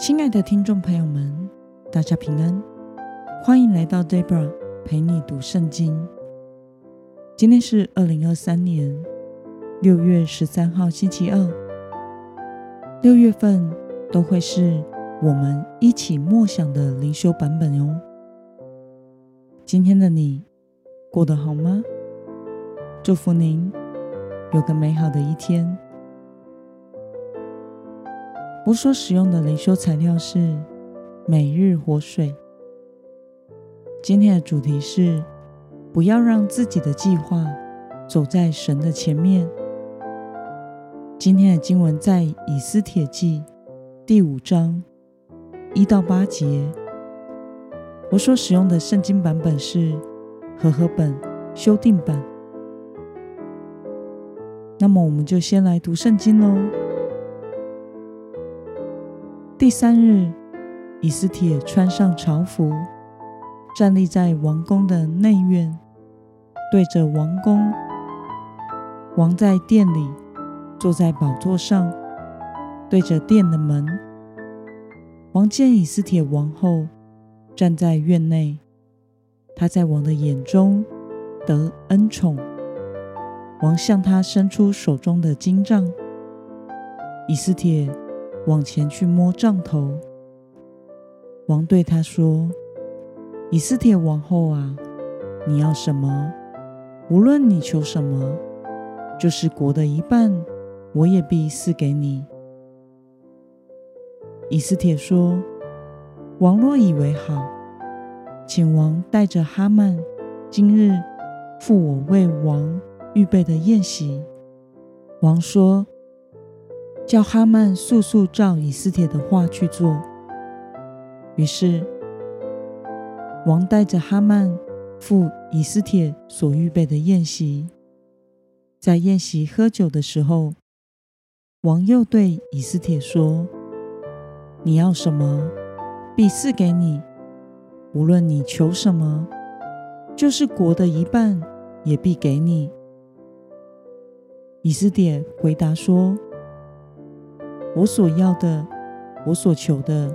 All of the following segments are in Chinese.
亲爱的听众朋友们，大家平安，欢迎来到 Deborah 陪你读圣经。今天是二零二三年六月十三号，星期二。六月份都会是我们一起默想的灵修版本哟。今天的你过得好吗？祝福您有个美好的一天。我所使用的灵修材料是每日活水。今天的主题是不要让自己的计划走在神的前面。今天的经文在以斯帖记第五章一到八节。我所使用的圣经版本是和合本修订版。那么，我们就先来读圣经喽。第三日，以斯帖穿上朝服，站立在王宫的内院，对着王宫。王在殿里，坐在宝座上，对着殿的门。王见以斯帖王后站在院内，她在王的眼中得恩宠。王向她伸出手中的金杖，以斯帖。往前去摸杖头，王对他说：“以斯帖王后啊，你要什么？无论你求什么，就是国的一半，我也必赐给你。”以斯帖说：“王若以为好，请王带着哈曼，今日赴我为王预备的宴席。”王说。叫哈曼速速照以斯帖的话去做。于是，王带着哈曼赴以斯帖所预备的宴席。在宴席喝酒的时候，王又对以斯帖说：“你要什么，必赐给你；无论你求什么，就是国的一半，也必给你。”以斯帖回答说。我所要的，我所求的，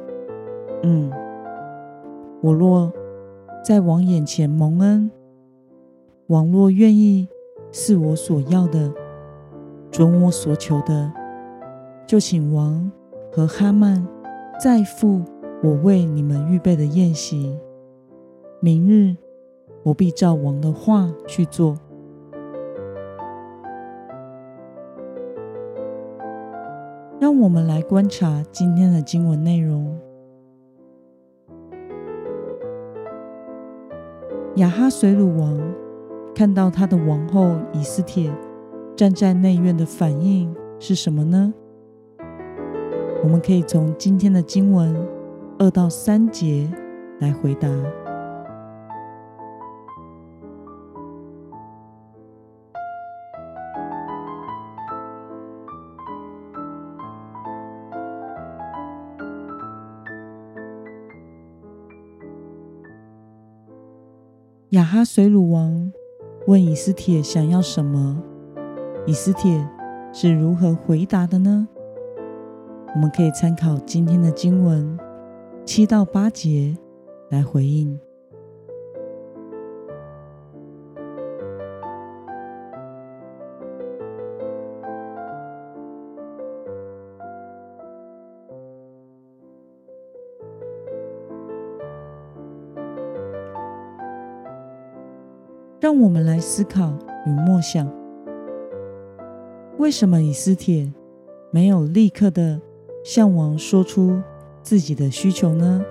嗯，我若在王眼前蒙恩，王若愿意赐我所要的，准我所求的，就请王和哈曼再赴我为你们预备的宴席。明日我必照王的话去做。让我们来观察今天的经文内容。亚哈随鲁王看到他的王后以斯帖站在内院的反应是什么呢？我们可以从今天的经文二到三节来回答。亚哈水鲁王问以斯帖想要什么，以斯帖是如何回答的呢？我们可以参考今天的经文七到八节来回应。让我们来思考与默想：为什么以斯帖没有立刻的向王说出自己的需求呢？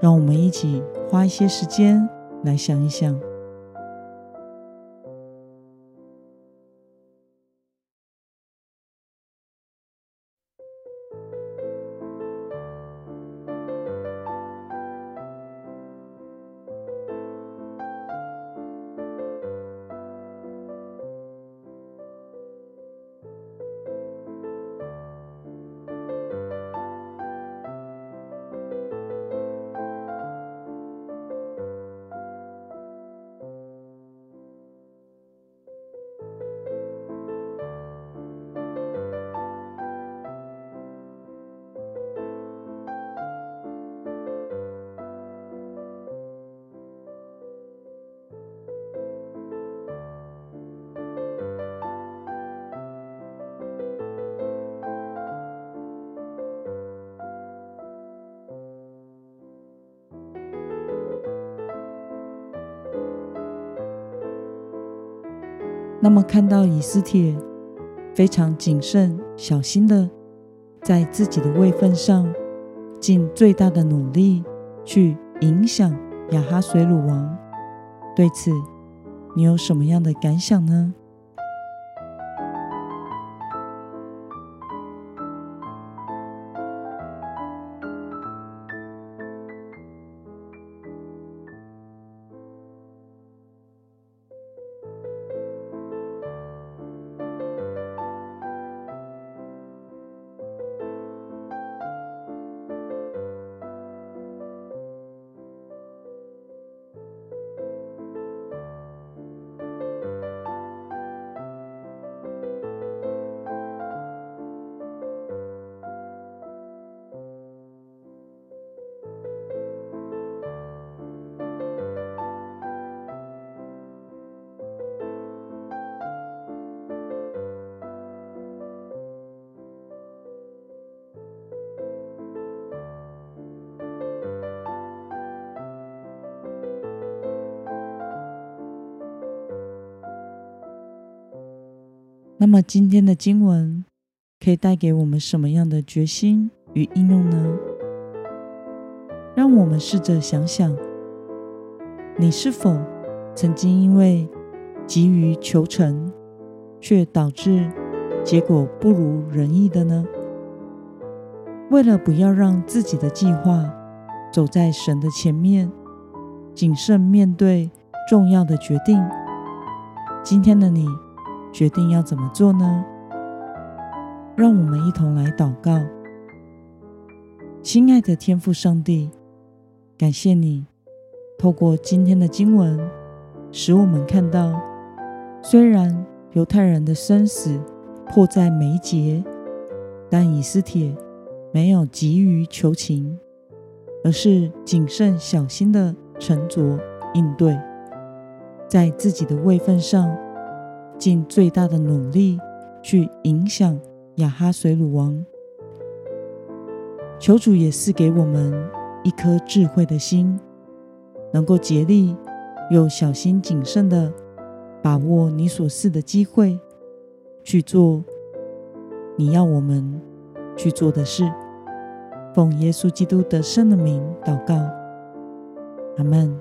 让我们一起花一些时间来想一想。那么，看到以斯帖非常谨慎小心的在自己的位份上尽最大的努力去影响雅哈水鲁王，对此你有什么样的感想呢？那么今天的经文可以带给我们什么样的决心与应用呢？让我们试着想想，你是否曾经因为急于求成，却导致结果不如人意的呢？为了不要让自己的计划走在神的前面，谨慎面对重要的决定，今天的你，决定要怎么做呢？让我们一同来祷告。亲爱的天父上帝，感谢你透过今天的经文，使我们看到，虽然犹太人的生死迫在眉睫，但以斯帖没有急于求情，而是谨慎小心的沉着应对，在自己的位份上。尽最大的努力去影响亚哈水鲁王，求主也赐给我们一颗智慧的心，能够竭力又小心谨慎的把握你所赐的机会，去做你要我们去做的事。奉耶稣基督得胜的名祷告，阿门